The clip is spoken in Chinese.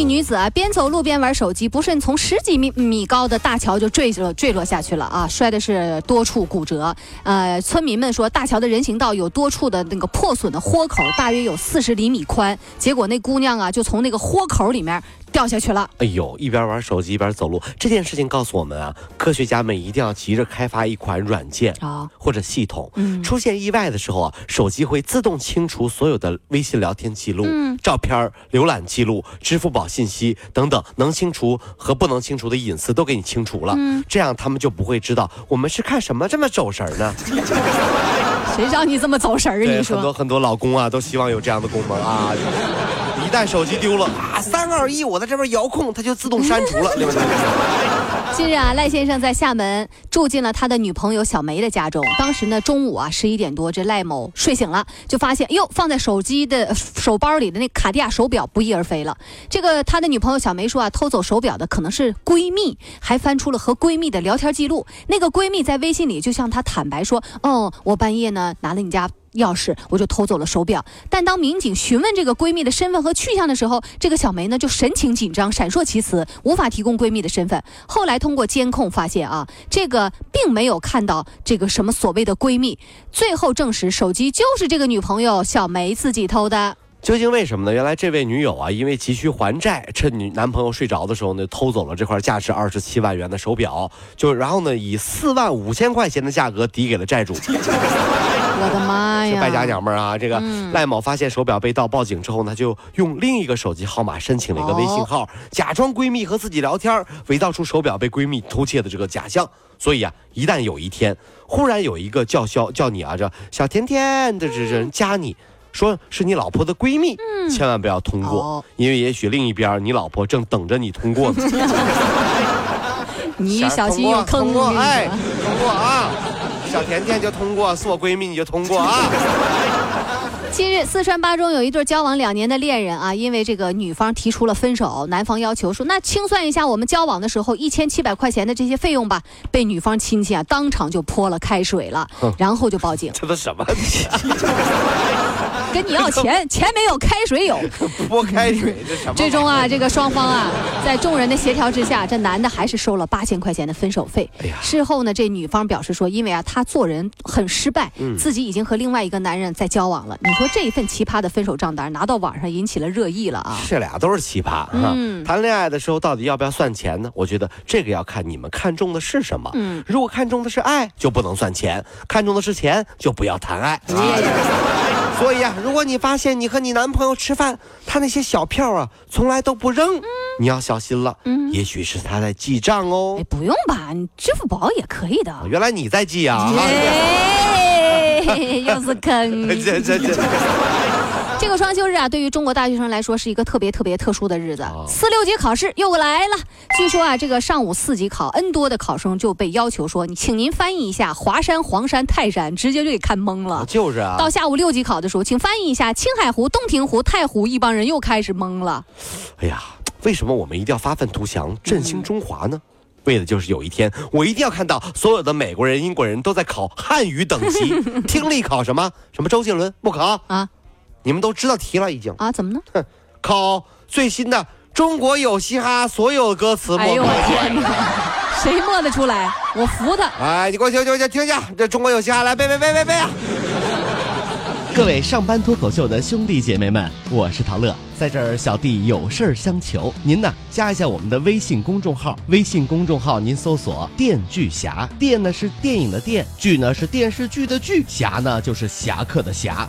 一女子啊，边走路边玩手机，不慎从十几米米高的大桥就坠落坠落下去了啊，摔的是多处骨折。呃，村民们说，大桥的人行道有多处的那个破损的豁口，大约有四十厘米宽。结果那姑娘啊，就从那个豁口里面掉下去了。哎呦，一边玩手机一边走路，这件事情告诉我们啊，科学家们一定要急着开发一款软件啊或者系统。嗯出现意外的时候啊，手机会自动清除所有的微信聊天记录、嗯照片、浏览记录、支付宝信息等等，能清除和不能清除的隐私都给你清除了。嗯这样他们就不会知道我们是看什么这么走神儿呢？谁让你这么走神儿？你说很多？很多老公啊都希望有这样的功能啊。一旦手机丢了三二一，我在这边遥控，它就自动删除了，对不对？近日啊，赖先生在厦门住进了他的女朋友小梅的家中。当时呢，中午啊十一点多，这赖某睡醒了，就发现，哟，放在手机的手包里的那卡地亚手表不翼而飞了。这个他的女朋友小梅说啊，偷走手表的可能是闺蜜，还翻出了和闺蜜的聊天记录。那个闺蜜在微信里就向他坦白说，哦，我半夜呢拿了你家。钥匙，我就偷走了手表。但当民警询问这个闺蜜的身份和去向的时候，这个小梅呢就神情紧张，闪烁其词，无法提供闺蜜的身份。后来通过监控发现啊，这个并没有看到这个什么所谓的闺蜜。最后证实，手机就是这个女朋友小梅自己偷的。究竟为什么呢？原来这位女友啊，因为急需还债，趁女男朋友睡着的时候呢，偷走了这块价值二十七万元的手表，就然后呢，以四万五千块钱的价格抵给了债主。我的妈呀！是败家娘们儿啊！这个嗯赖某发现手表被盗，报警之后呢，就用另一个手机号码申请了一个微信号，假装闺蜜和自己聊天，伪造出手表被闺蜜偷窃的这个假象。所以啊，一旦有一天忽然有一个叫嚣叫你啊，这小甜甜的这人加你。说是你老婆的闺蜜，千万不要通过，哦因为也许另一边你老婆正等着你通过呢。你小心有坑！哎，通过啊！小甜甜就通过，是我闺蜜你就通过啊！近日，四川巴中有一对交往两年的恋人啊，因为这个女方提出了分手，男方要求说，那清算一下我们交往的时候一千七百块钱的这些费用吧。被女方亲戚啊当场就泼了开水了，然后就报警，这都什么？跟你要钱，钱没有，开水有。泼开水，这什么？最终啊，这个双方啊，在众人的协调之下，这男的还是收了八千块钱的分手费。哎呀事后呢，这女方表示说，因为啊，她做人很失败，嗯自己已经和另外一个男人在交往了。你说这一份奇葩的分手账单拿到网上引起了热议了啊！这俩都是奇葩谈恋爱的时候到底要不要算钱呢？我觉得这个要看你们看中的是什么。嗯如果看中的是爱，就不能算钱；看中的是钱，就不要谈爱。啊、所以啊，如果你发现你和你男朋友吃饭，他那些小票啊从来都不扔，你要小心了。嗯也许是他在记账哦哎，。不用吧，你支付宝也可以的。原来你在记啊！哎，又是坑。这这这，这个双休日啊，对于中国大学生来说是一个特别特别特殊的日子哦。四六级考试又来了，据说啊，这个上午四级考，N 多的考生就被要求说，你请您翻译一下华山、黄山、泰山，直接就给看懵了。就是啊。到下午六级考的时候，请翻译一下青海湖、洞庭湖、太湖，一帮人又开始懵了。哎呀，为什么我们一定要发愤图强、振兴中华呢？为的就是有一天，我一定要看到所有的美国人、英国人都在考汉语等级，听力考什么？什么周杰伦不考啊？你们都知道题了已经，啊，怎么呢？哼考最新的中国有嘻哈所有歌词哎呦我天哪，谁默得出来？我服他。哎，你给我听听听听一下，这中国有嘻哈来背背背背背啊！各位上班脱口秀的兄弟姐妹们，我是陶乐，在这儿小弟有事儿相求，您呢加一下我们的微信公众号，微信公众号您搜索“电锯侠”，电呢是电影的电，剧呢是电视剧的剧，侠呢就是侠客的侠，